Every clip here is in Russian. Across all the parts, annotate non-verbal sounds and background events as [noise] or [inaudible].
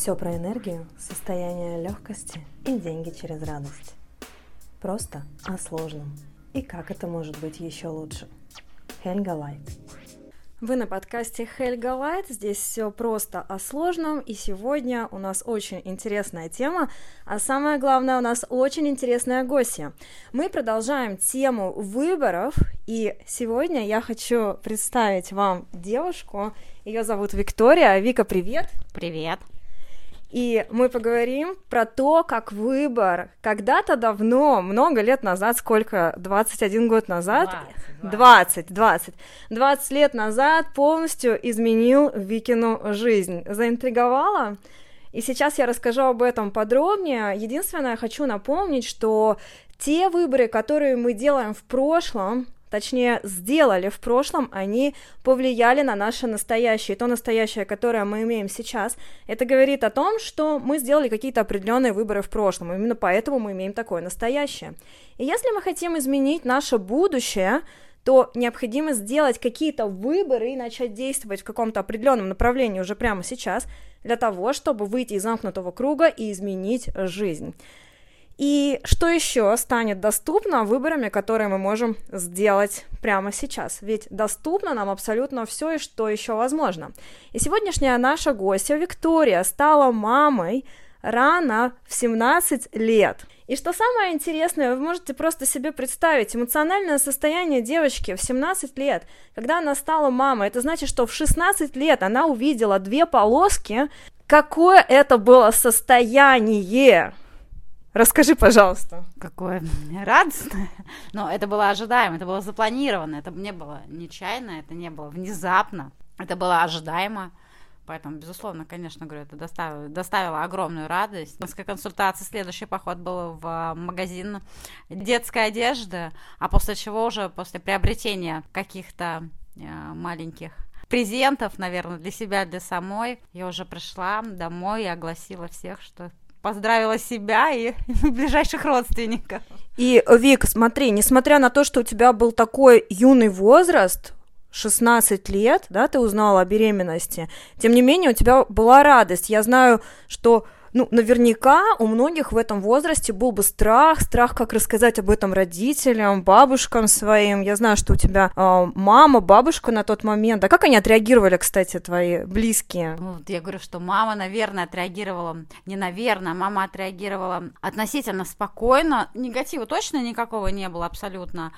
Все про энергию, состояние легкости и деньги через радость. Просто о сложном. И как это может быть еще лучше. Хельга Лайт. Вы на подкасте Хельга Лайт. Здесь все просто о сложном. И сегодня у нас очень интересная тема. А самое главное, у нас очень интересная гостья. Мы продолжаем тему выборов. И сегодня я хочу представить вам девушку. Ее зовут Виктория. Вика, привет. Привет. И мы поговорим про то, как выбор когда-то давно, много лет назад, сколько, 21 год назад? 20, 20. 20, 20 лет назад полностью изменил Викину жизнь. Заинтриговала? И сейчас я расскажу об этом подробнее. Единственное, я хочу напомнить, что те выборы, которые мы делаем в прошлом, точнее, сделали в прошлом, они повлияли на наше настоящее. И то настоящее, которое мы имеем сейчас, это говорит о том, что мы сделали какие-то определенные выборы в прошлом. Именно поэтому мы имеем такое настоящее. И если мы хотим изменить наше будущее, то необходимо сделать какие-то выборы и начать действовать в каком-то определенном направлении уже прямо сейчас, для того, чтобы выйти из замкнутого круга и изменить жизнь. И что еще станет доступно выборами, которые мы можем сделать прямо сейчас? Ведь доступно нам абсолютно все и что еще возможно. И сегодняшняя наша гостья Виктория стала мамой рано в 17 лет. И что самое интересное, вы можете просто себе представить эмоциональное состояние девочки в 17 лет, когда она стала мамой. Это значит, что в 16 лет она увидела две полоски. Какое это было состояние? Расскажи, пожалуйста. Какое [laughs] радостное. Но это было ожидаемо, это было запланировано, это не было нечаянно, это не было внезапно, это было ожидаемо. Поэтому, безусловно, конечно, говорю, это доставило, доставило огромную радость. Несколько консультаций, следующий поход был в магазин детской одежды, а после чего уже, после приобретения каких-то э, маленьких презентов, наверное, для себя, для самой, я уже пришла домой и огласила всех, что поздравила себя и [laughs] ближайших родственников. И, Вик, смотри, несмотря на то, что у тебя был такой юный возраст, 16 лет, да, ты узнала о беременности, тем не менее у тебя была радость. Я знаю, что ну, наверняка у многих в этом возрасте был бы страх, страх, как рассказать об этом родителям, бабушкам своим. Я знаю, что у тебя э, мама, бабушка на тот момент. А как они отреагировали, кстати, твои близкие? Ну, вот я говорю, что мама, наверное, отреагировала, не наверное, мама отреагировала относительно спокойно. Негатива точно никакого не было абсолютно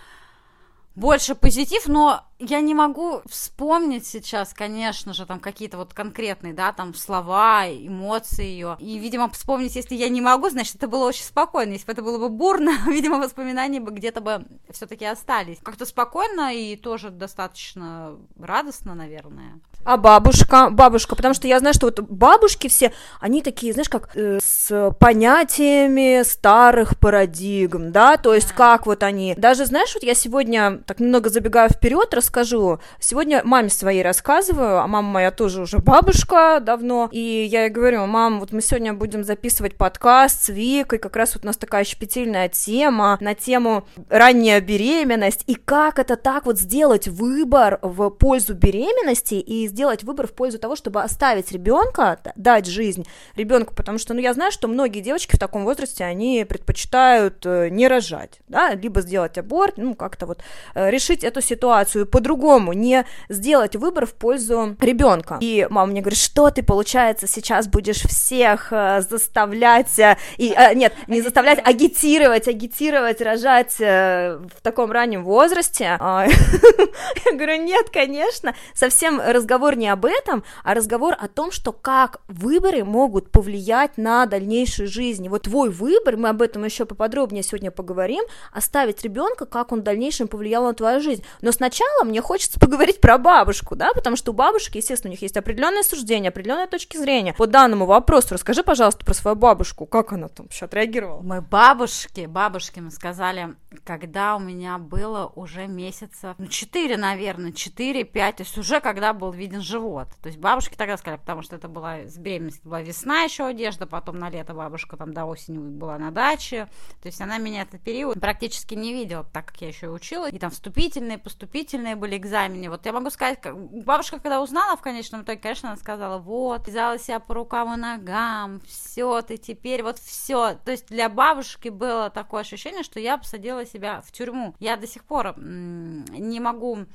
больше позитив, но я не могу вспомнить сейчас, конечно же, там какие-то вот конкретные, да, там слова, эмоции ее. И, видимо, вспомнить, если я не могу, значит, это было очень спокойно. Если бы это было бы бурно, [laughs] видимо, воспоминания бы где-то бы все-таки остались. Как-то спокойно и тоже достаточно радостно, наверное. А бабушка, бабушка, потому что я знаю, что вот бабушки все, они такие, знаешь, как э, с понятиями старых парадигм, да, то есть как вот они, даже знаешь, вот я сегодня так немного забегаю вперед, расскажу, сегодня маме своей рассказываю, а мама моя тоже уже бабушка давно, и я ей говорю, мам, вот мы сегодня будем записывать подкаст с Викой, как раз вот у нас такая щепетильная тема на тему ранняя беременность, и как это так вот сделать выбор в пользу беременности и сделать выбор в пользу того, чтобы оставить ребенка, дать жизнь ребенку, потому что, ну, я знаю, что многие девочки в таком возрасте, они предпочитают э, не рожать, да, либо сделать аборт, ну, как-то вот э, решить эту ситуацию по-другому, не сделать выбор в пользу ребенка. И мама мне говорит, что ты, получается, сейчас будешь всех э, заставлять, и, нет, не заставлять, агитировать, агитировать, рожать в таком раннем возрасте. А, [laughs] я говорю, нет, конечно, совсем разговор разговор не об этом, а разговор о том, что как выборы могут повлиять на дальнейшую жизнь. И вот твой выбор, мы об этом еще поподробнее сегодня поговорим, оставить ребенка, как он в дальнейшем повлиял на твою жизнь. Но сначала мне хочется поговорить про бабушку, да, потому что у бабушки, естественно, у них есть определенное суждение, определенные точки зрения. По данному вопросу расскажи, пожалуйста, про свою бабушку, как она там вообще отреагировала? Мы бабушке, бабушке мы сказали, когда у меня было уже месяцев, ну, 4, наверное, 4-5, то есть уже когда был, видимо, виден живот. То есть бабушки тогда сказали, потому что это была с беременности, была весна еще одежда, потом на лето бабушка там до осени была на даче. То есть она меня этот период практически не видела, так как я еще и учила. И там вступительные, поступительные были экзамены. Вот я могу сказать, как... бабушка, когда узнала в конечном итоге, конечно, она сказала, вот, взяла себя по рукам и ногам, все, ты теперь вот все. То есть для бабушки было такое ощущение, что я посадила себя в тюрьму. Я до сих пор не могу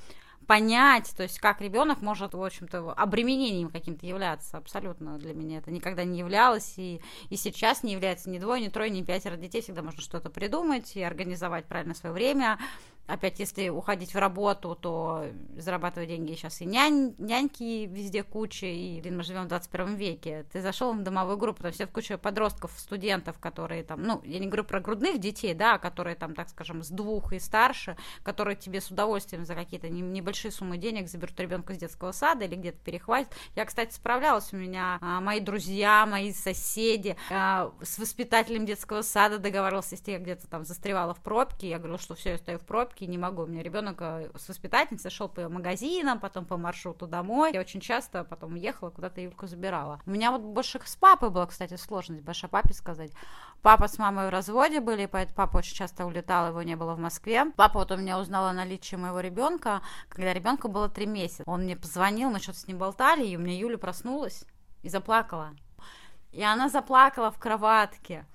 понять, то есть как ребенок может, в общем-то, обременением каким-то являться. Абсолютно для меня это никогда не являлось, и, и сейчас не является ни двое, ни трое, ни пятеро детей. Всегда можно что-то придумать и организовать правильно свое время, опять, если уходить в работу, то зарабатывать деньги сейчас и нянь, няньки везде куча, и, блин, мы живем в 21 веке. Ты зашел в домовую группу, там все куча подростков, студентов, которые там, ну, я не говорю про грудных детей, да, которые там, так скажем, с двух и старше, которые тебе с удовольствием за какие-то небольшие суммы денег заберут ребенка с детского сада или где-то перехватят. Я, кстати, справлялась, у меня а, мои друзья, мои соседи а, с воспитателем детского сада договаривался, если я где-то там застревала в пробке, я говорила, что все, я стою в пробке, пробки, не могу. У меня ребенок э, с воспитательницей шел по магазинам, потом по маршруту домой. Я очень часто потом ехала, куда-то Юльку забирала. У меня вот больше с папой была, кстати, сложность, большая папе сказать. Папа с мамой в разводе были, поэтому папа очень часто улетал, его не было в Москве. Папа вот у меня узнал о наличии моего ребенка, когда ребенку было три месяца. Он мне позвонил, мы что-то с ним болтали, и у меня Юля проснулась и заплакала. И она заплакала в кроватке.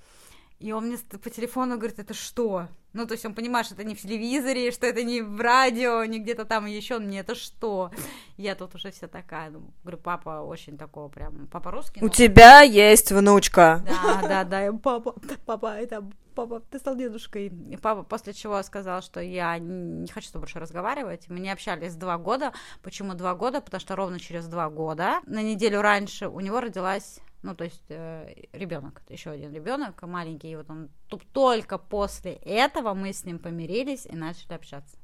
И он мне по телефону говорит, это что? Ну, то есть он понимает, что это не в телевизоре, что это не в радио, не где-то там еще, мне это что? Я тут уже вся такая, ну, говорю, папа очень такого прям, папа русский. У тебя есть внучка. Да, да, да, папа, папа, это папа, ты стал дедушкой. И папа после чего сказал, что я не хочу с тобой больше разговаривать. Мы не общались два года. Почему два года? Потому что ровно через два года, на неделю раньше, у него родилась ну, то есть э, ребенок, еще один ребенок маленький, и вот он только после этого мы с ним помирились и начали общаться.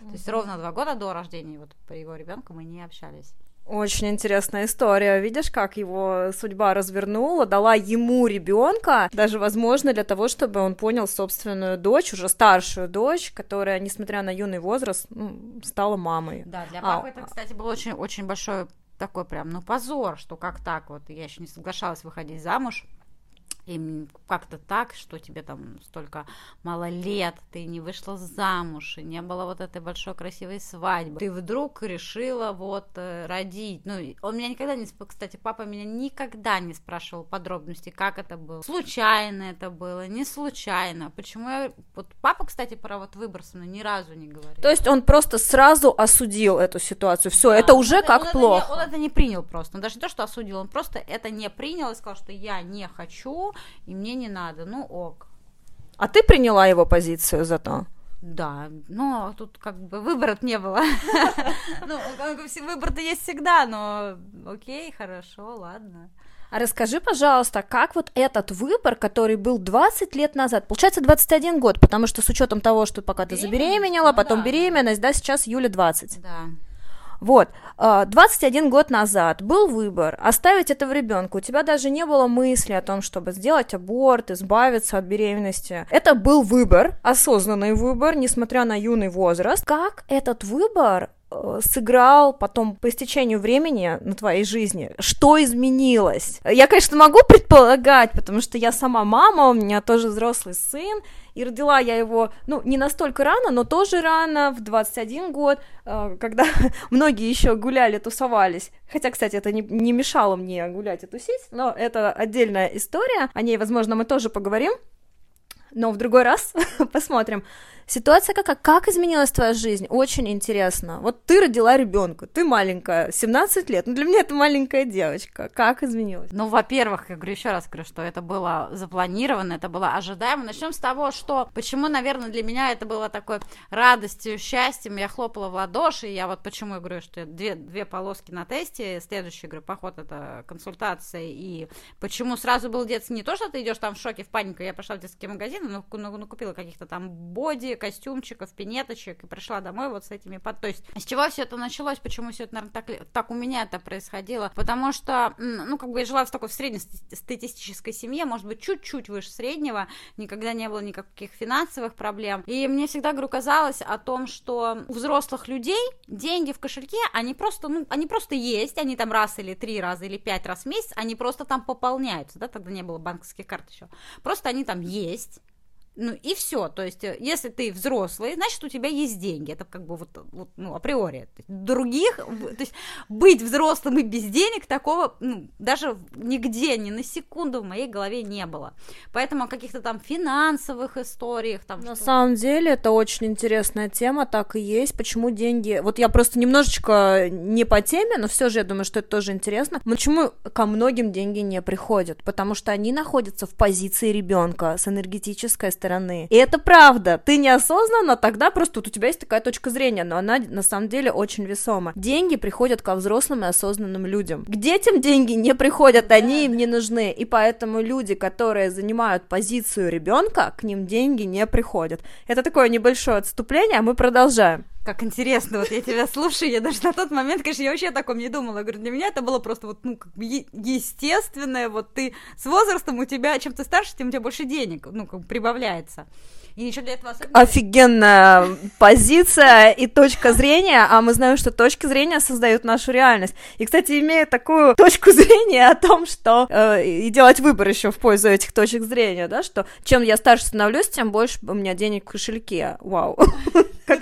Mm-hmm. То есть ровно два года до рождения вот по его ребенку мы не общались. Очень интересная история. Видишь, как его судьба развернула, дала ему ребенка, даже, возможно, для того, чтобы он понял собственную дочь, уже старшую дочь, которая, несмотря на юный возраст, ну, стала мамой. Да, для папы а, это, кстати, был очень, очень большой такой прям, ну, позор, что как так вот, я еще не соглашалась выходить замуж, и как-то так, что тебе там столько мало лет, ты не вышла замуж, и не было вот этой большой красивой свадьбы. Ты вдруг решила вот э, родить. Ну, он меня никогда не... Кстати, папа меня никогда не спрашивал подробностей, как это было. Случайно это было, не случайно. Почему я... Вот папа, кстати, про вот выбор со мной ни разу не говорил. То есть он просто сразу осудил эту ситуацию. Все, да, это уже он, как он плохо. Это не, он это не принял просто. Он даже не то, что осудил, он просто это не принял и сказал, что я не хочу, и мне не надо, ну ок. А ты приняла его позицию зато? Да, но тут как бы выбора не было. [laughs] Ну, выбор-то есть всегда, но окей, хорошо, ладно. А расскажи, пожалуйста, как вот этот выбор, который был 20 лет назад, получается 21 год, потому что с учетом того, что пока ты забеременела, ну потом беременность, да, сейчас Юля 20. Да. Вот, 21 а, год назад был выбор оставить это в ребенка. У тебя даже не было мысли о том, чтобы сделать аборт, избавиться от беременности. Это был выбор, осознанный выбор, несмотря на юный возраст. Как этот выбор сыграл потом по истечению времени на твоей жизни? Что изменилось? Я, конечно, могу предполагать, потому что я сама мама, у меня тоже взрослый сын, и родила я его, ну, не настолько рано, но тоже рано, в 21 год, э, когда [laughs] многие еще гуляли, тусовались. Хотя, кстати, это не, не мешало мне гулять и тусить, но это отдельная история. О ней, возможно, мы тоже поговорим но в другой раз [laughs] посмотрим. Ситуация какая? Как изменилась твоя жизнь? Очень интересно. Вот ты родила ребенка, ты маленькая, 17 лет. Ну, для меня это маленькая девочка. Как изменилась? Ну, во-первых, я говорю еще раз, говорю, что это было запланировано, это было ожидаемо. Начнем с того, что почему, наверное, для меня это было такой радостью, счастьем. Я хлопала в ладоши, я вот почему я говорю, что две, две полоски на тесте, следующий, говорю, поход это консультация, и почему сразу был детский, не то, что ты идешь там в шоке, в панику, я пошла в детский магазин, магазин, ну, накупила каких-то там боди, костюмчиков, пинеточек, и пришла домой вот с этими, под... то есть с чего все это началось, почему все это, наверное, так, так у меня это происходило, потому что, ну, как бы я жила в такой в среднестатистической семье, может быть, чуть-чуть выше среднего, никогда не было никаких финансовых проблем, и мне всегда, говорю, казалось о том, что у взрослых людей деньги в кошельке, они просто, ну, они просто есть, они там раз или три раза или пять раз в месяц, они просто там пополняются, да, тогда не было банковских карт еще, просто они там есть, ну и все. То есть, э, если ты взрослый, значит, у тебя есть деньги. Это как бы вот, вот ну, априори. Других, то есть, быть взрослым и без денег такого, ну, даже нигде, ни на секунду в моей голове не было. Поэтому о каких-то там финансовых историях там. На что... самом деле, это очень интересная тема, так и есть. Почему деньги... Вот я просто немножечко не по теме, но все же я думаю, что это тоже интересно. Почему ко многим деньги не приходят? Потому что они находятся в позиции ребенка с энергетической стороны. И это правда. Ты неосознанно тогда просто вот у тебя есть такая точка зрения, но она на самом деле очень весома. Деньги приходят ко взрослым и осознанным людям. К детям деньги не приходят, они им не нужны. И поэтому люди, которые занимают позицию ребенка, к ним деньги не приходят. Это такое небольшое отступление, а мы продолжаем. Как интересно, вот я тебя слушаю, я даже на тот момент, конечно, я вообще о таком не думала. Я говорю, для меня это было просто вот, ну, как бы естественное, вот ты с возрастом у тебя, чем ты старше, тем у тебя больше денег, ну, как бы прибавляется. И еще для этого особенно... Офигенная позиция и точка зрения, а мы знаем, что точки зрения создают нашу реальность. И, кстати, имея такую точку зрения о том, что э, и делать выбор еще в пользу этих точек зрения, да, что чем я старше становлюсь, тем больше у меня денег в кошельке. Вау.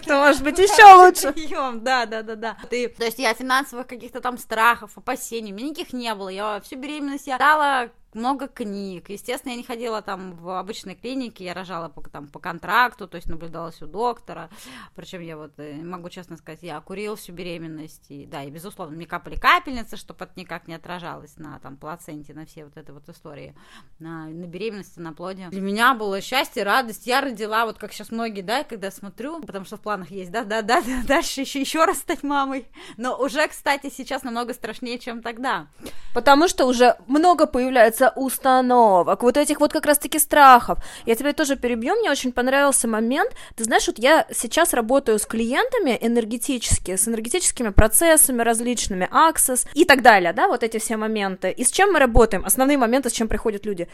Как-то, может быть, еще лучше. Прием, да, да, да, да. Ты, то есть я финансовых каких-то там страхов, опасений, у меня никаких не было. Я всю беременность я дала много книг. Естественно, я не ходила там в обычной клинике, я рожала по, там, по контракту, то есть наблюдалась у доктора. Причем я вот э, могу честно сказать, я курила всю беременность. И, да, и безусловно, мне капали капельницы, чтобы это никак не отражалось на там плаценте, на все вот это вот истории, на, на беременности, на плоде. Для меня было счастье, радость. Я родила, вот как сейчас многие, да, когда смотрю, потому что в планах есть, да, да, да, дальше еще, еще раз стать мамой. Но уже, кстати, сейчас намного страшнее, чем тогда. Потому что уже много появляется установок, вот этих вот как раз-таки страхов. Я тебя тоже перебью, мне очень понравился момент. Ты знаешь, вот я сейчас работаю с клиентами энергетически, с энергетическими процессами различными, Access и так далее, да, вот эти все моменты. И с чем мы работаем? Основные моменты, с чем приходят люди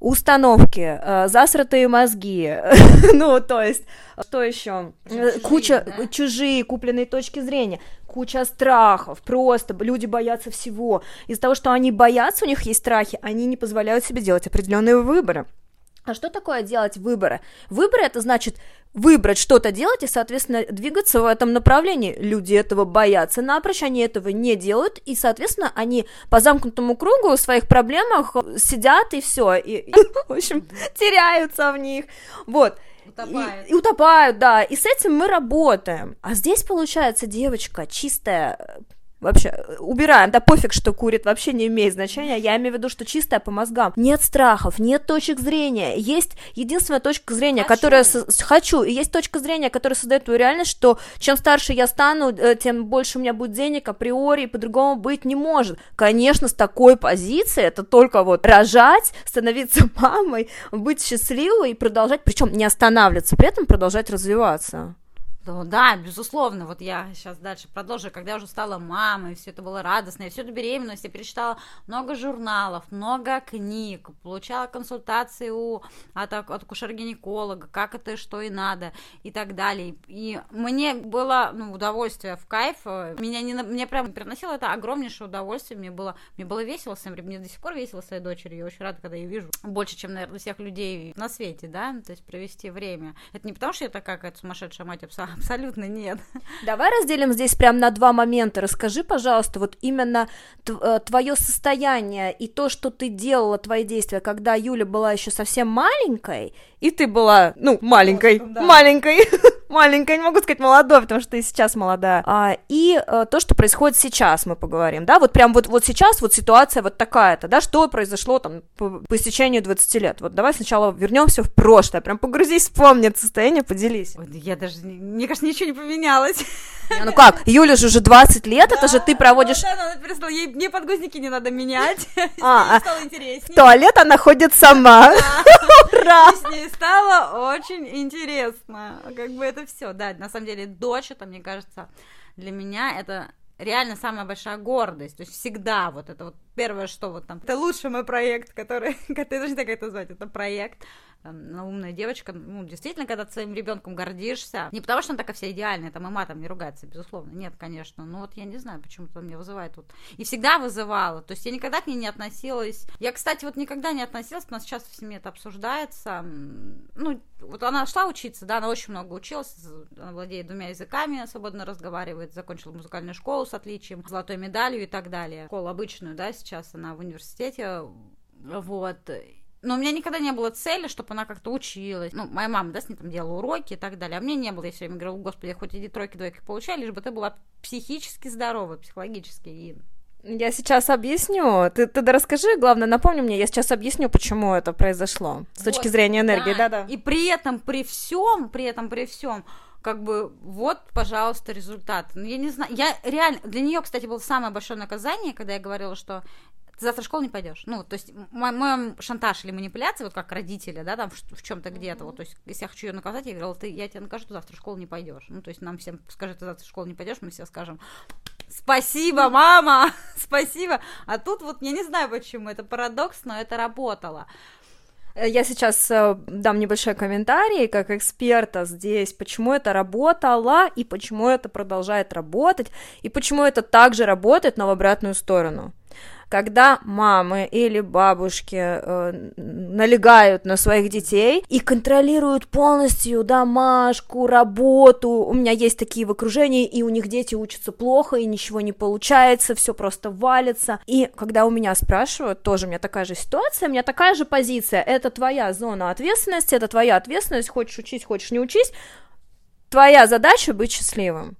установки, э, засратые мозги, [laughs] ну, то есть, что еще? Чужие, Куча, да? чужие купленные точки зрения, куча страхов, просто люди боятся всего. Из-за того, что они боятся, у них есть страхи, они не позволяют себе делать определенные выборы. А что такое делать выборы? Выборы это значит выбрать что-то делать и, соответственно, двигаться в этом направлении. Люди этого боятся напрочь, они этого не делают, и, соответственно, они по замкнутому кругу в своих проблемах сидят и все, и, в общем, теряются в них. Вот. Утопают. И, и утопают, да. И с этим мы работаем. А здесь, получается, девочка чистая Вообще, убираем, да пофиг, что курит, вообще не имеет значения, я имею в виду, что чистая по мозгам. Нет страхов, нет точек зрения, есть единственная точка зрения, хочу. которая... Со... Хочу, и есть точка зрения, которая создает твою реальность, что чем старше я стану, э, тем больше у меня будет денег, априори, и по-другому быть не может. Конечно, с такой позиции это только вот рожать, становиться [laughs] мамой, быть счастливой и продолжать, причем не останавливаться, при этом продолжать развиваться. Да, безусловно, вот я сейчас дальше продолжу, когда я уже стала мамой, все это было радостно, я всю эту беременность я перечитала много журналов, много книг, получала консультации у, от, от акушер-гинеколога, как это, что и надо, и так далее, и мне было, ну, удовольствие в кайф, меня не, мне прям приносило это огромнейшее удовольствие, мне было, мне было весело с мне до сих пор весело с своей дочерью, я очень рада, когда ее вижу, больше, чем, наверное, всех людей на свете, да, то есть провести время, это не потому, что я такая какая-то сумасшедшая мать, абсолютно абсолютно нет. Давай разделим здесь прям на два момента. Расскажи, пожалуйста, вот именно э, твое состояние и то, что ты делала, твои действия, когда Юля была еще совсем маленькой, и ты была, ну, маленькой, да. маленькой, [laughs] маленькая, не могу сказать молодой, потому что ты сейчас молодая. А, и а, то, что происходит сейчас, мы поговорим, да, вот прям вот, вот сейчас вот ситуация вот такая-то, да, что произошло там по, по истечению 20 лет. Вот давай сначала вернемся в прошлое, прям погрузись, вспомни это состояние, поделись. Ой, я даже, мне кажется, ничего не поменялось. Не, ну как, Юля же уже 20 лет, да, это же ты проводишь... Да, она перестала, ей мне подгузники не надо менять, [laughs] а, стало интереснее. В туалет она ходит сама. [laughs] Ура! Стало очень интересно, как бы это все, да, на самом деле дочь, это, мне кажется, для меня это реально самая большая гордость. То есть всегда вот это вот первое, что вот там, это лучший мой проект, который, [laughs] ты даже так это назвать, это проект, там, умная девочка, ну, действительно, когда ты своим ребенком гордишься, не потому что она такая вся идеальная, там и матом не ругается, безусловно, нет, конечно, но вот я не знаю, почему-то меня вызывает вот, и всегда вызывала, то есть я никогда к ней не относилась, я, кстати, вот никогда не относилась, у нас сейчас в семье это обсуждается, ну, вот она шла учиться, да, она очень много училась, она владеет двумя языками, свободно разговаривает, закончила музыкальную школу с отличием, золотой медалью и так далее, школу обычную, да, сейчас она в университете, вот, но у меня никогда не было цели, чтобы она как-то училась. Ну, моя мама, да, с ней там делала уроки и так далее. А мне не было. Я все время говорила, господи, хоть иди тройки, двойки получай, лишь бы ты была психически здоровой, психологически. И я сейчас объясню. Ты, ты да расскажи, главное, напомни мне, я сейчас объясню, почему это произошло с вот, точки зрения энергии, да-да. И при этом, при всем, при этом, при всем, как бы вот, пожалуйста, результат. Ну, я не знаю, я реально, для нее, кстати, было самое большое наказание, когда я говорила, что ты завтра в школу не пойдешь. Ну, то есть мой, мой шантаж или манипуляция, вот как родители, да, там в, чем-то где-то, вот, то есть если я хочу ее наказать, я говорила, ты, я тебе накажу, ты завтра в школу не пойдешь. Ну, то есть нам всем скажи, ты завтра в школу не пойдешь, мы все скажем, спасибо, мама, [laughs] спасибо. А тут вот, я не знаю почему, это парадокс, но это работало. Я сейчас э, дам небольшой комментарий как эксперта здесь, почему это работало и почему это продолжает работать, и почему это также работает, но в обратную сторону когда мамы или бабушки э, налегают на своих детей и контролируют полностью домашку, работу. У меня есть такие в окружении, и у них дети учатся плохо, и ничего не получается, все просто валится. И когда у меня спрашивают, тоже у меня такая же ситуация, у меня такая же позиция, это твоя зона ответственности, это твоя ответственность, хочешь учись, хочешь не учись, твоя задача быть счастливым.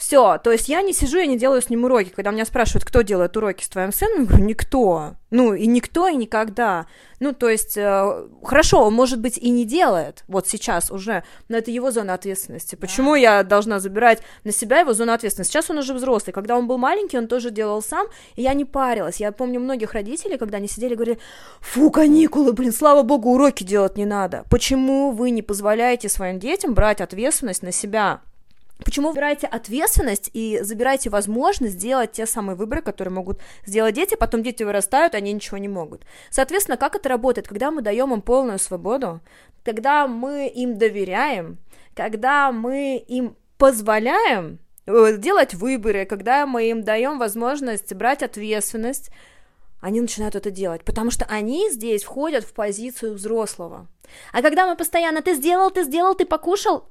Все, то есть я не сижу, я не делаю с ним уроки. Когда меня спрашивают, кто делает уроки с твоим сыном, я говорю, никто. Ну, и никто, и никогда. Ну, то есть, э, хорошо, он, может быть, и не делает, вот сейчас уже, но это его зона ответственности. Почему да. я должна забирать на себя его зону ответственности? Сейчас он уже взрослый. Когда он был маленький, он тоже делал сам, и я не парилась. Я помню многих родителей, когда они сидели говорили, фу, каникулы, блин, слава богу, уроки делать не надо. Почему вы не позволяете своим детям брать ответственность на себя? Почему выбираете ответственность и забираете возможность сделать те самые выборы, которые могут сделать дети, потом дети вырастают, они ничего не могут. Соответственно, как это работает? Когда мы даем им полную свободу, когда мы им доверяем, когда мы им позволяем э, делать выборы, когда мы им даем возможность брать ответственность, они начинают это делать, потому что они здесь входят в позицию взрослого. А когда мы постоянно «ты сделал, ты сделал, ты покушал»,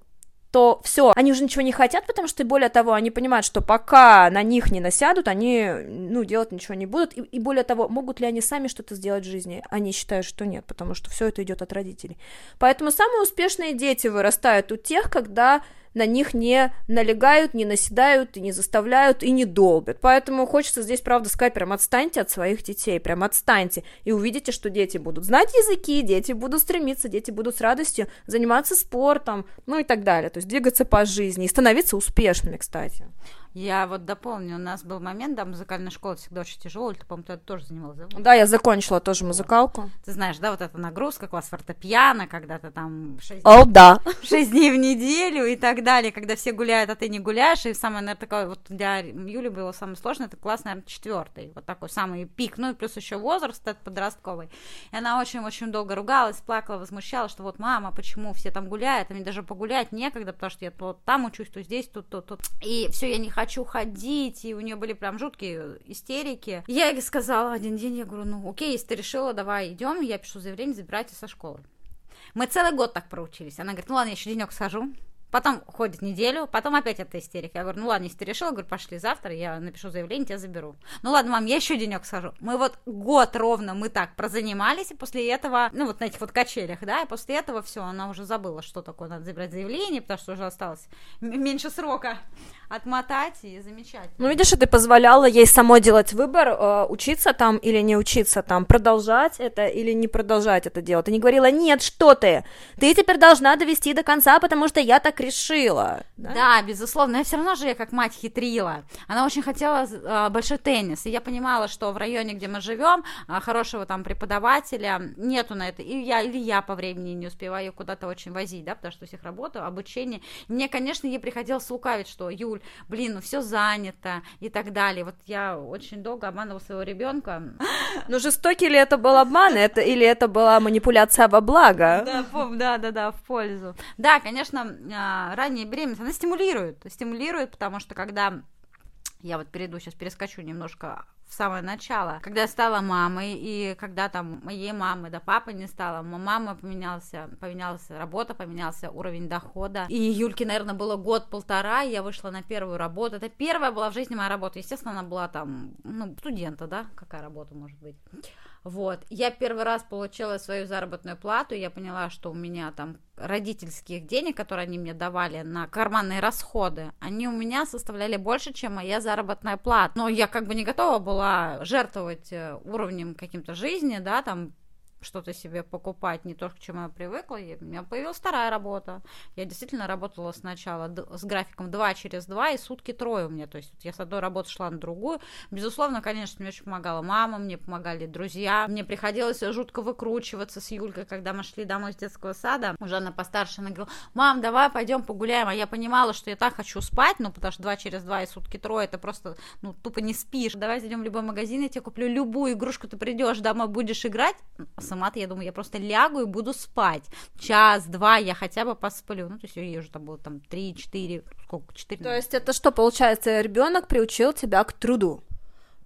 то все, они уже ничего не хотят, потому что, более того, они понимают, что пока на них не насядут, они, ну, делать ничего не будут, и, и более того, могут ли они сами что-то сделать в жизни? Они считают, что нет, потому что все это идет от родителей. Поэтому самые успешные дети вырастают у тех, когда на них не налегают, не наседают, и не заставляют, и не долбят. Поэтому хочется здесь, правда, сказать, прям отстаньте от своих детей, прям отстаньте, и увидите, что дети будут знать языки, дети будут стремиться, дети будут с радостью заниматься спортом, ну и так далее, то есть двигаться по жизни и становиться успешными, кстати. Я вот дополню, у нас был момент, да, музыкальная школа всегда очень тяжелая, ты, по-моему, ты тоже занималась, да? Да, я закончила тоже музыкалку. Ты знаешь, да, вот эта нагрузка, класс фортепиано, когда ты там 6, О, да. 6 дней в неделю и так далее, когда все гуляют, а ты не гуляешь, и самое, наверное, такое, вот для Юли было самое сложное, это класс, наверное, четвертый, вот такой самый пик, ну и плюс еще возраст этот подростковый. И она очень-очень долго ругалась, плакала, возмущалась, что вот, мама, почему все там гуляют, а мне даже погулять некогда, потому что я то там учусь, то здесь, тут, тут, тут. И все, я не хочу ходить, и у нее были прям жуткие истерики. Я ей сказала один день, я говорю, ну окей, если ты решила, давай идем, я пишу заявление, забирайте со школы. Мы целый год так проучились. Она говорит, ну ладно, я еще денек схожу. Потом ходит неделю, потом опять эта истерика. Я говорю, ну ладно, если ты решила, говорю, пошли завтра, я напишу заявление, тебя заберу. Ну ладно, мам, я еще денек схожу. Мы вот год ровно мы так прозанимались, и после этого, ну вот на этих вот качелях, да, и после этого все, она уже забыла, что такое надо забирать заявление, потому что уже осталось меньше срока [laughs] отмотать и замечать. Ну, видишь, ты позволяла ей самой делать выбор, э, учиться там или не учиться там, продолжать это или не продолжать это делать. Ты не говорила, нет, что ты, ты теперь должна довести до конца, потому что я так так решила. Да, да безусловно. Но все равно же я как мать хитрила. Она очень хотела э, большой теннис. И я понимала, что в районе, где мы живем, э, хорошего там преподавателя нету на это. И я, или я по времени не успеваю куда-то очень возить, да, потому что у всех работа, обучение. И мне, конечно, ей приходилось лукавить, что, Юль, блин, ну все занято и так далее. Вот я очень долго обманывала своего ребенка. Ну, жестокий ли это был обман, это, или это была манипуляция во благо? Да, да, да, да, в пользу. Да, конечно, а, ранняя беременность, она стимулирует, стимулирует, потому что когда я вот перейду, сейчас перескочу немножко в самое начало, когда я стала мамой, и когда там моей мамы, да папы не стало, мама поменялся, поменялась работа, поменялся уровень дохода, и Юльке, наверное, было год-полтора, я вышла на первую работу, это первая была в жизни моя работа, естественно, она была там, ну, студента, да, какая работа может быть, вот, я первый раз получила свою заработную плату, я поняла, что у меня там родительских денег, которые они мне давали на карманные расходы, они у меня составляли больше, чем моя заработная плата. Но я как бы не готова была жертвовать э, уровнем каким-то жизни, да, там что-то себе покупать, не то, к чему я привыкла. И у меня появилась вторая работа. Я действительно работала сначала с графиком 2 через 2 и сутки трое у меня. То есть я с одной работы шла на другую. Безусловно, конечно, мне очень помогала мама, мне помогали друзья. Мне приходилось жутко выкручиваться с Юлькой, когда мы шли домой из детского сада. Уже она постарше, она говорила, мам, давай пойдем погуляем. А я понимала, что я так хочу спать, ну, потому что 2 через 2 и сутки трое, это просто, ну, тупо не спишь. Давай зайдем в любой магазин, я тебе куплю любую игрушку, ты придешь домой, будешь играть сама-то, я думаю, я просто лягу и буду спать. Час-два я хотя бы посплю. Ну, то есть я уже там было там три-четыре, сколько, четыре. То есть это что, получается, ребенок приучил тебя к труду?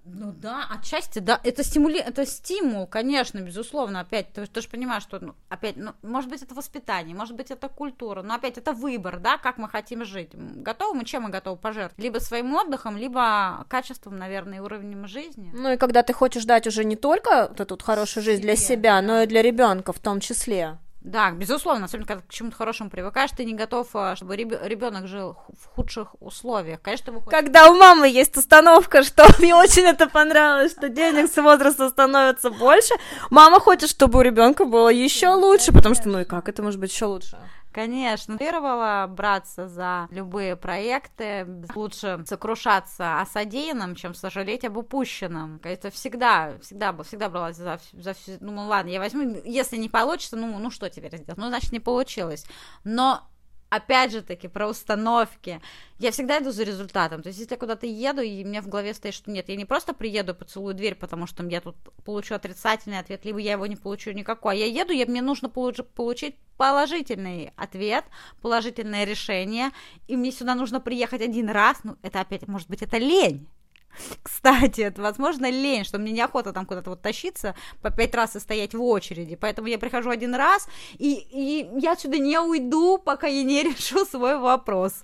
Ну да, отчасти, да, это стимули, это стимул, конечно, безусловно, опять, ты, ты же понимаешь, что, ну, опять, ну, может быть, это воспитание, может быть, это культура, но опять, это выбор, да, как мы хотим жить, готовы мы, чем мы готовы пожертвовать, либо своим отдыхом, либо качеством, наверное, и уровнем жизни. Ну и когда ты хочешь дать уже не только вот эту хорошую жизнь для себя, но и для ребенка в том числе. Да, безусловно, особенно когда к чему-то хорошему привыкаешь, ты не готов, а, чтобы ребенок жил в худших условиях. Конечно, ты выходишь... Когда у мамы есть установка, что [laughs] мне очень это понравилось, что денег с возраста становится больше, мама хочет, чтобы у ребенка было еще лучше, потому что, ну и как это может быть еще лучше? Конечно, мотивировала браться за любые проекты. Лучше сокрушаться о содеянном, чем сожалеть об упущенном. Это всегда, всегда, всегда бралась за, за все. Ну, ладно, я возьму, если не получится, ну, ну что теперь сделать? Ну, значит, не получилось. Но опять же таки, про установки. Я всегда иду за результатом. То есть, если я куда-то еду, и мне в голове стоит, что нет, я не просто приеду, поцелую дверь, потому что я тут получу отрицательный ответ, либо я его не получу никакой. Я еду, и мне нужно получить положительный ответ, положительное решение, и мне сюда нужно приехать один раз, ну, это опять, может быть, это лень. [laughs] Кстати, это, возможно, лень, что мне неохота там куда-то вот тащиться по пять раз и стоять в очереди. Поэтому я прихожу один раз, и, и я отсюда не уйду, пока я не [laughs] решу свой вопрос.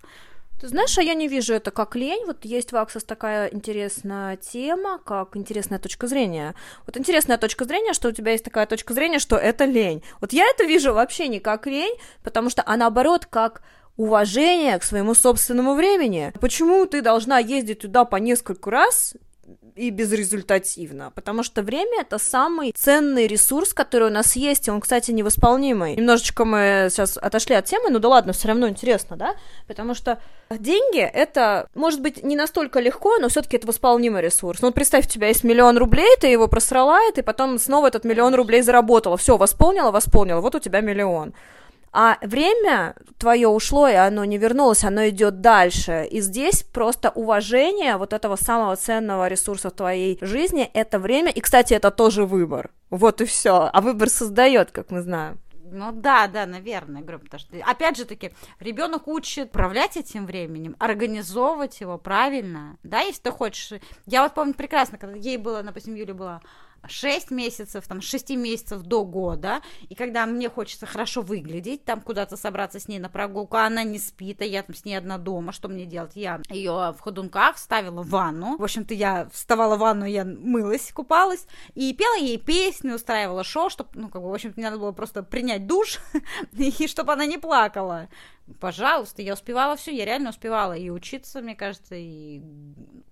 Ты знаешь, а я не вижу это как лень. Вот есть в Аксос такая интересная тема, как интересная точка зрения. Вот интересная точка зрения, что у тебя есть такая точка зрения, что это лень. Вот я это вижу вообще не как лень, потому что, а наоборот, как уважение к своему собственному времени. Почему ты должна ездить туда по несколько раз и безрезультативно, потому что время это самый ценный ресурс, который у нас есть, и он, кстати, невосполнимый. Немножечко мы сейчас отошли от темы, но да ладно, все равно интересно, да, потому что деньги это, может быть, не настолько легко, но все-таки это восполнимый ресурс. Ну, представь, у тебя есть миллион рублей, ты его просрала, и ты потом снова этот миллион рублей заработала, все, восполнила, восполнила, вот у тебя миллион. А время твое ушло, и оно не вернулось, оно идет дальше. И здесь просто уважение вот этого самого ценного ресурса в твоей жизни это время. И, кстати, это тоже выбор. Вот и все. А выбор создает, как мы знаем. Ну да, да, наверное, говорю, потому что, опять же таки, ребенок учит управлять этим временем, организовывать его правильно, да, если ты хочешь. Я вот помню прекрасно, когда ей было, допустим, Юле было 6 месяцев, там, 6 месяцев до года, и когда мне хочется хорошо выглядеть, там куда-то собраться с ней на прогулку, а она не спит, а я там с ней одна дома, что мне делать? Я ее в ходунках ставила в ванну, в общем-то, я вставала в ванну, я мылась, купалась, и пела ей песни, устраивала шоу, чтобы, ну, как бы, в общем-то, мне надо было просто принять душ, [laughs] и чтобы она не плакала пожалуйста, я успевала все, я реально успевала и учиться, мне кажется, и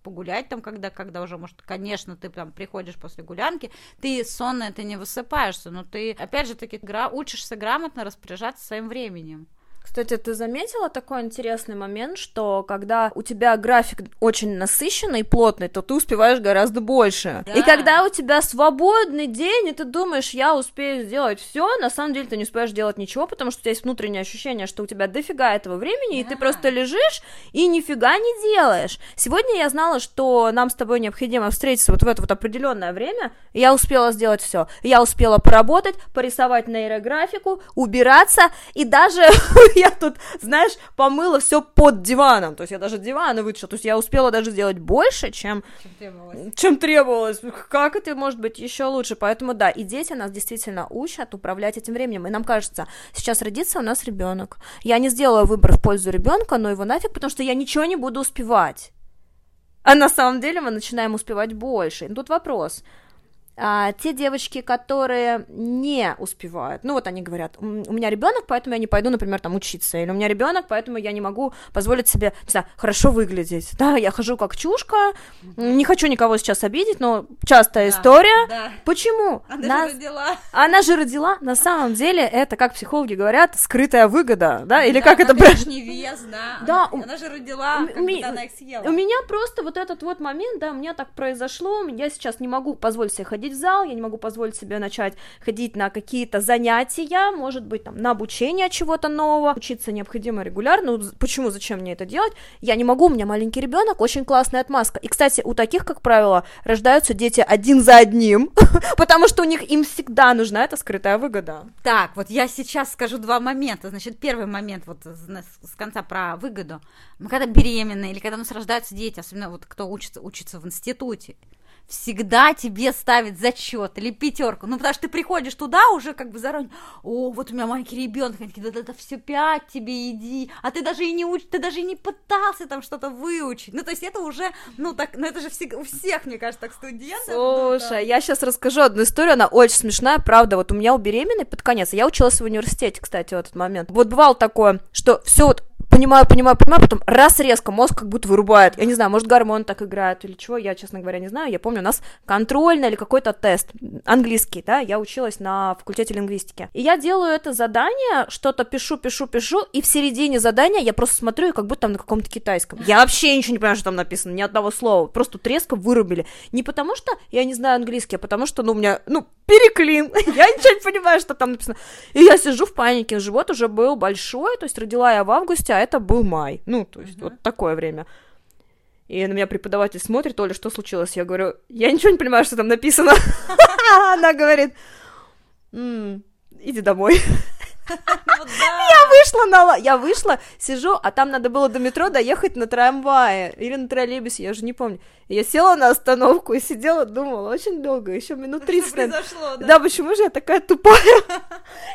погулять там, когда, когда уже, может, конечно, ты там приходишь после гулянки, ты сонная, ты не высыпаешься, но ты, опять же таки, гра- учишься грамотно распоряжаться своим временем. Кстати, ты заметила такой интересный момент, что когда у тебя график очень насыщенный, плотный, то ты успеваешь гораздо больше. Да. И когда у тебя свободный день, и ты думаешь, я успею сделать все, на самом деле ты не успеешь делать ничего, потому что у тебя есть внутреннее ощущение, что у тебя дофига этого времени, и ты Да. просто лежишь и нифига не делаешь. Сегодня я знала, что нам с тобой необходимо встретиться вот в это вот определенное время, и я успела сделать все. Я успела поработать, порисовать нейрографику, убираться, и даже [laughs] я тут, знаешь, помыла все под диваном, то есть я даже диваны вытащила, то есть я успела даже сделать больше, чем Чем требовалось. чем требовалось. Как это может быть еще лучше? Поэтому да, и дети нас действительно учат управлять этим временем. И нам кажется, сейчас родится у нас ребенок. Я не сделаю выбор в пользу ребенка, но его нафиг, потому что я ничего не буду успевать. А на самом деле мы начинаем успевать больше. И тут вопрос. А, те девочки, которые не успевают, ну вот они говорят, «М, у меня ребенок, поэтому я не пойду, например, там учиться, или у меня ребенок, поэтому я не могу позволить себе, не знаю, хорошо выглядеть, да, я хожу как чушка, не хочу никого сейчас обидеть, но частая Да, история. Да. Почему? Она Нас- же родила. Она же родила, на самом деле, это, как психологи говорят, скрытая выгода, да, или Да, как это лишний вес, да. Да, Она, у- она же родила, у ми- она их съела. У меня просто вот этот вот момент, да, у меня так произошло, я сейчас не могу позволить себе ходить в зал, я не могу позволить себе начать ходить на какие-то занятия, может быть, там, на обучение чего-то нового, учиться необходимо регулярно, почему, зачем мне это делать, я не могу, у меня маленький ребенок, очень классная отмазка, и, кстати, у таких, как правило, рождаются дети один за одним, [laughs] потому что у них им всегда нужна эта скрытая выгода. Так, вот я сейчас скажу два момента. Значит, первый момент вот с конца про выгоду. Мы когда беременны или когда у нас рождаются дети, особенно вот кто учится, учится в институте, всегда тебе ставит зачет или пятерку. Ну, потому что ты приходишь туда уже как бы заранее, о, вот у меня маленький ребенок, они такие, да это все пять тебе иди, а ты даже и не уч, ты даже и не пытался там что-то выучить. Ну, то есть это уже, ну, так, ну, это же всег- у всех, мне кажется, так студентов. ну, да. Слушай, я сейчас расскажу одну историю, она очень смешная, правда. Вот у меня у беременной под конец, я училась в университете, кстати, в этот момент. Вот бывало такое, что все вот понимаю, понимаю, понимаю, потом раз резко мозг как будто вырубает. Я не знаю, может, гормон так играет или чего, я, честно говоря, не знаю. Я помню, у нас контрольный или какой-то тест, английский, да, я училась на факультете лингвистики. И я делаю это задание, что-то пишу, пишу, пишу, и в середине задания я просто смотрю, как будто там на каком-то китайском. Я вообще ничего не понимаю, что там написано, ни одного слова. Просто тут резко вырубили. Не потому что я не знаю английский, а потому что, ну, у меня, ну, переклин. [laughs] Я ничего не понимаю, что там написано. И я сижу в панике. Живот уже был большой, то есть родила я в августе, а это был май. Ну, то есть вот такое время. И на меня преподаватель смотрит, Оля, что случилось? Я говорю, я ничего не понимаю, что там написано. [laughs] Она говорит, «М, иди домой. Да. Вышла на... Я вышла, сижу, а там надо было до метро доехать на трамвае или на троллейбусе, я уже не помню. Я села на остановку и сидела, думала очень долго, еще минут 30, Что произошло, да? Да, почему же я такая тупая?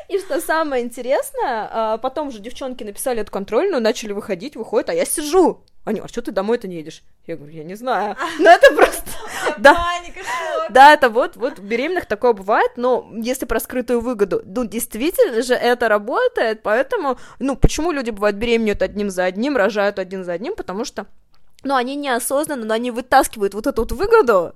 И что самое интересное, а, потом же девчонки написали эту контрольную, начали выходить, выходят, а я сижу. Они, а что ты домой-то не едешь? Я говорю, я не знаю. [laughs] Ну это просто... [laughs] Да. Да, это вот, вот беременных такое бывает, но если про скрытую выгоду, ну, действительно же это работает, поэтому, ну, почему люди бывают беременеют одним за одним, рожают один за одним, потому что, ну, они неосознанно, но они вытаскивают вот эту вот выгоду,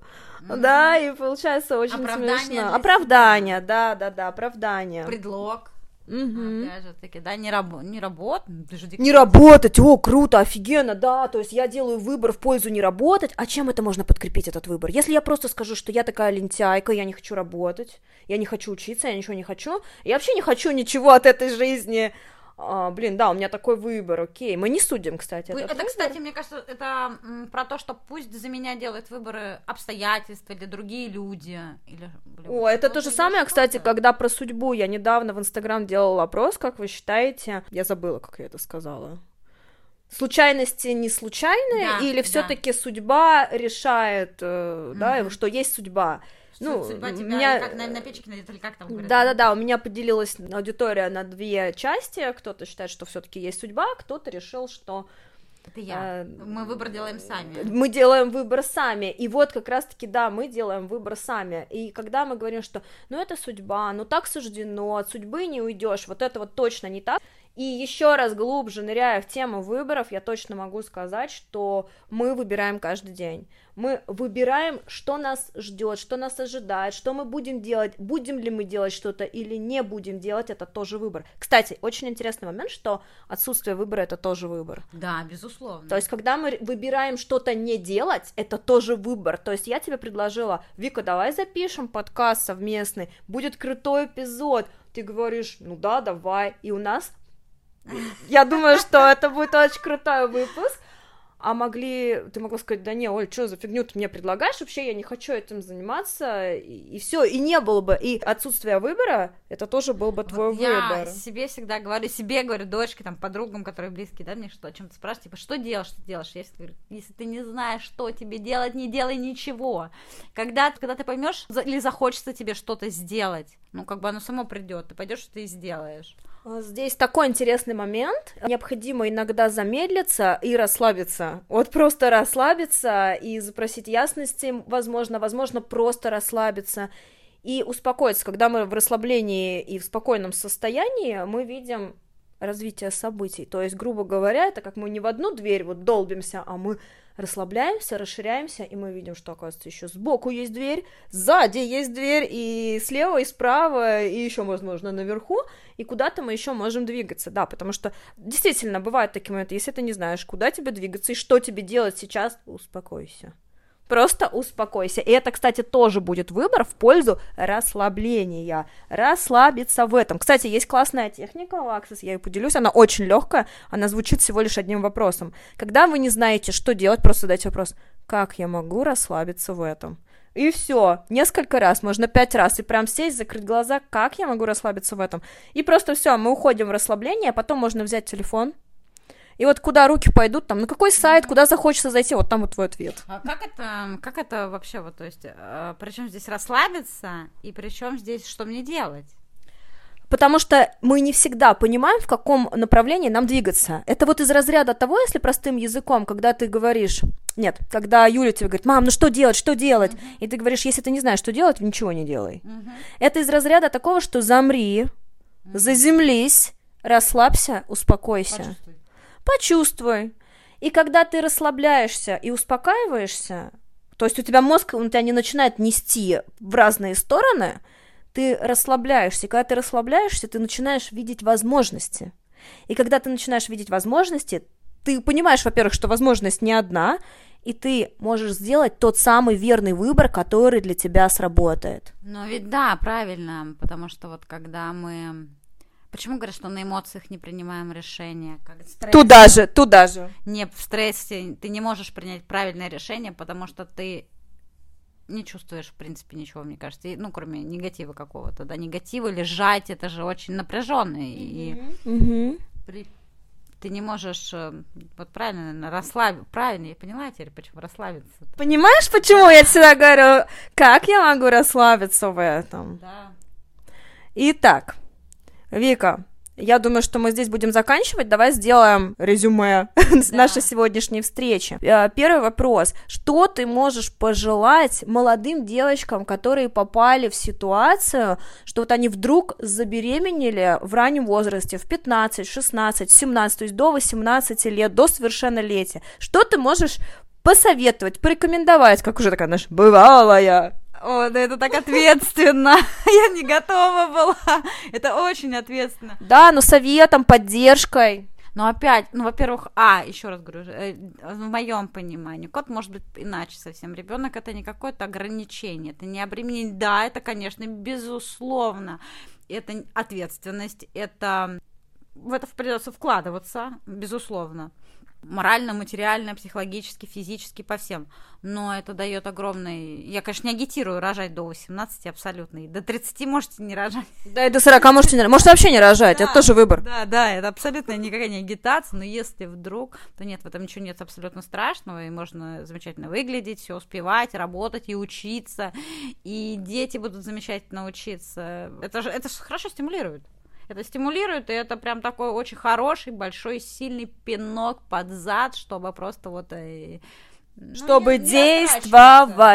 да, и получается очень Оправдание смешно. Оправдание, да, да, да, оправдание. Предлог. Мгм. Опять же таки, да, не, рабо- не работать. Же Не работать, о, круто, офигенно, да, то есть я делаю выбор в пользу не работать, а чем это можно подкрепить, этот выбор? Если я просто скажу, что я такая лентяйка, я не хочу работать, я не хочу учиться, я ничего не хочу, я вообще не хочу ничего от этой жизни, А, блин, да, у меня такой выбор, окей, мы не судим, кстати, этот Это, выбор. кстати, мне кажется, это про то, что пусть за меня делают выборы обстоятельства или другие люди. Или, блин, О, это то же что-то самое, или кстати, что-то. когда про судьбу. Я недавно в Инстаграм делала опрос, как вы считаете, я забыла, как я это сказала. Случайности не случайные, Да, или да. все-таки судьба решает, э, да, Мгм. что есть судьба? Ну, Судьба тебя меня- как на, на печке найдет, или как там говорят? Да, да, да, у меня поделилась аудитория на две части. Кто-то считает, что все-таки есть судьба, кто-то решил, что Это я. Э, Мы выбор делаем сами. мы делаем выбор сами. И вот как раз-таки, да, мы делаем выбор сами. И когда мы говорим, что ну это судьба, ну так суждено, от судьбы не уйдешь, вот это вот точно не так. И еще раз глубже ныряя в тему выборов, я точно могу сказать, что мы выбираем каждый день. Мы выбираем, что нас ждет, что нас ожидает, что мы будем делать, будем ли мы делать что-то или не будем делать, это тоже выбор. Кстати, очень интересный момент, что отсутствие выбора это тоже выбор. Да, безусловно. То есть, когда мы выбираем что-то не делать, это тоже выбор. То есть, я тебе предложила, Вика, давай запишем подкаст совместный, будет крутой эпизод. Ты говоришь, ну да, давай. И у нас я думаю, что это будет очень крутой выпуск. А могли, ты могла сказать, да не, Оль, что за фигню ты мне предлагаешь, вообще я не хочу этим заниматься, и, и все, и не было бы, и отсутствие выбора, это тоже был бы твой вот выбор. Я себе всегда говорю, себе говорю, дочке, там, подругам, которые близкие, да, мне что, о чем-то спрашивают, типа, что делаешь, что делаешь, я говорю, если ты не знаешь, что тебе делать, не делай ничего. Когда, когда ты поймешь или захочется тебе что-то сделать, ну, как бы оно само придет, ты пойдешь, ты и сделаешь. А, здесь такой интересный момент. Необходимо иногда замедлиться и расслабиться. Вот просто расслабиться и запросить ясности, возможно, возможно, просто расслабиться и успокоиться. Когда мы в расслаблении и в спокойном состоянии, мы видим развитие событий. То есть, грубо говоря, это как мы не в одну дверь вот долбимся, а мы расслабляемся, расширяемся, и мы видим, что, оказывается, еще сбоку есть дверь, сзади есть дверь, и слева, и справа, и еще, возможно, наверху, и куда-то мы еще можем двигаться, да, потому что действительно бывают такие моменты, если ты не знаешь, куда тебе двигаться и что тебе делать сейчас, успокойся. Просто успокойся. И это, кстати, тоже будет выбор в пользу расслабления. Расслабиться в этом. Кстати, есть классная техника у Access, я ее поделюсь, она очень легкая, она звучит всего лишь одним вопросом. Когда вы не знаете, что делать, просто задайте вопрос, как я могу расслабиться в этом? И все, несколько раз, можно пять раз, и прям сесть, закрыть глаза, как я могу расслабиться в этом. И просто все, мы уходим в расслабление, а потом можно взять телефон, и вот куда руки пойдут, там, на какой сайт, куда захочется зайти, вот там вот твой ответ. А как это, как это вообще, вот, то есть, э, причем здесь расслабиться, и причем здесь что мне делать? Потому что мы не всегда понимаем, в каком направлении нам двигаться. Это вот из разряда того, если простым языком, когда ты говоришь, нет, когда Юля тебе говорит, мам, ну что делать, что делать? Uh-huh. И ты говоришь, если ты не знаешь, что делать, ничего не делай. Uh-huh. Это из разряда такого, что замри, uh-huh. заземлись, расслабься, успокойся. Почувствуй почувствуй. И когда ты расслабляешься и успокаиваешься, то есть у тебя мозг, он тебя не начинает нести в разные стороны, ты расслабляешься. И когда ты расслабляешься, ты начинаешь видеть возможности. И когда ты начинаешь видеть возможности, ты понимаешь, во-первых, что возможность не одна, и ты можешь сделать тот самый верный выбор, который для тебя сработает. Ну ведь да, правильно, потому что вот когда мы Почему говорят, что на эмоциях не принимаем решения? Как стресс... Туда же, туда же. Не, в стрессе ты не можешь принять правильное решение, потому что ты не чувствуешь, в принципе, ничего, мне кажется, и, ну, кроме негатива какого-то, да, негатива, лежать, это же очень напряженно, и mm-hmm. при... ты не можешь, э, вот правильно, расслабиться, правильно, я поняла теперь, почему расслабиться. Понимаешь, почему я всегда говорю, как я могу расслабиться в этом? Да. Итак, Вика, я думаю, что мы здесь будем заканчивать. Давай сделаем резюме [laughs] да. нашей сегодняшней встречи. Э, первый вопрос. Что ты можешь пожелать молодым девочкам, которые попали в ситуацию, что вот они вдруг забеременели в раннем возрасте, в 15, 16, 17, то есть до 18 лет, до совершеннолетия? Что ты можешь посоветовать, порекомендовать, как уже такая наша бывалая о, да это так ответственно. [laughs] Я не готова была. Это очень ответственно. Да, но советом, поддержкой. Но опять, ну, во-первых, а, еще раз говорю, э, в моем понимании, кот может быть иначе совсем. Ребенок это не какое-то ограничение, это не обременение. Да, это, конечно, безусловно, это ответственность, это в это придется вкладываться, безусловно морально, материально, психологически, физически, по всем. Но это дает огромный... Я, конечно, не агитирую рожать до 18 абсолютно. И до 30 можете не рожать. Да, и до 40 можете не рожать. Можете вообще не рожать, да, это тоже выбор. Да, да, это абсолютно никакая не агитация, но если вдруг, то нет, в этом ничего нет абсолютно страшного, и можно замечательно выглядеть, все успевать, работать и учиться, и дети будут замечательно учиться. Это же, это же хорошо стимулирует. Это стимулирует, и это прям такой очень хороший, большой, сильный пинок под зад, чтобы просто вот э, Ну, чтобы не- не действовать,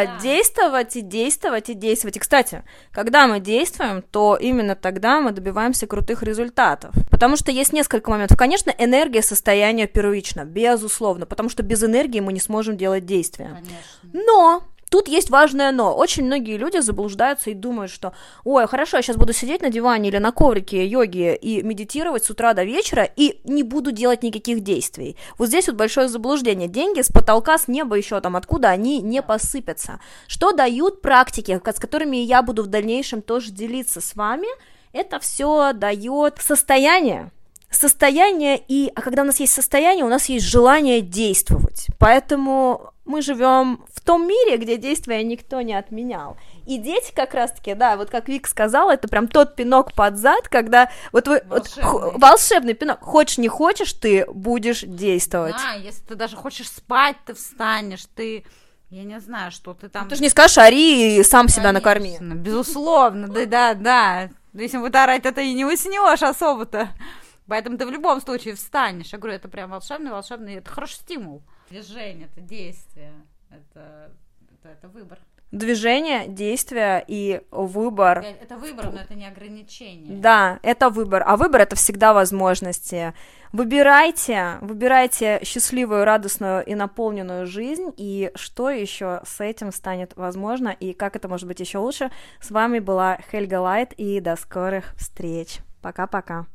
да. действовать и действовать и действовать. И, кстати, когда мы действуем, то именно тогда мы добиваемся крутых результатов. Потому что есть несколько моментов. Конечно, энергия состояние первично, безусловно, потому что без энергии мы не сможем делать действия. Конечно. Но тут есть важное но. Очень многие люди заблуждаются и думают, что, ой, хорошо, я сейчас буду сидеть на диване или на коврике йоги и медитировать с утра до вечера и не буду делать никаких действий. Вот здесь вот большое заблуждение. Деньги с потолка, с неба еще там откуда, они не посыпятся. Что дают практики, с которыми я буду в дальнейшем тоже делиться с вами, это все дает состояние, состояние и, а когда у нас есть состояние, у нас есть желание действовать. Поэтому мы живем в том мире, где действия никто не отменял. И дети как раз-таки, да, вот как Вик сказала, это прям тот пинок под зад, когда вот вы вот Волшебный. хо- волшебный пинок. Хочешь не хочешь, ты будешь действовать. Да, если ты даже хочешь спать, ты встанешь, ты, я не знаю, что ты там... Ты же не скажешь, ори и сам себя накорми. Безусловно, да, да, да. Если будет орать, это и не уснешь особо-то. Поэтому ты в любом случае встанешь. Я говорю, это прям волшебный, волшебный, это хороший стимул. Движение, это действие, это, это, это выбор. Движение, действие и выбор. Это выбор, но это не ограничение. Да, это выбор. А выбор это всегда возможности. Выбирайте, выбирайте счастливую, радостную и наполненную жизнь. И что еще с этим станет возможно, и как это может быть еще лучше. С вами была Хельга Лайт, и до скорых встреч. Пока-пока.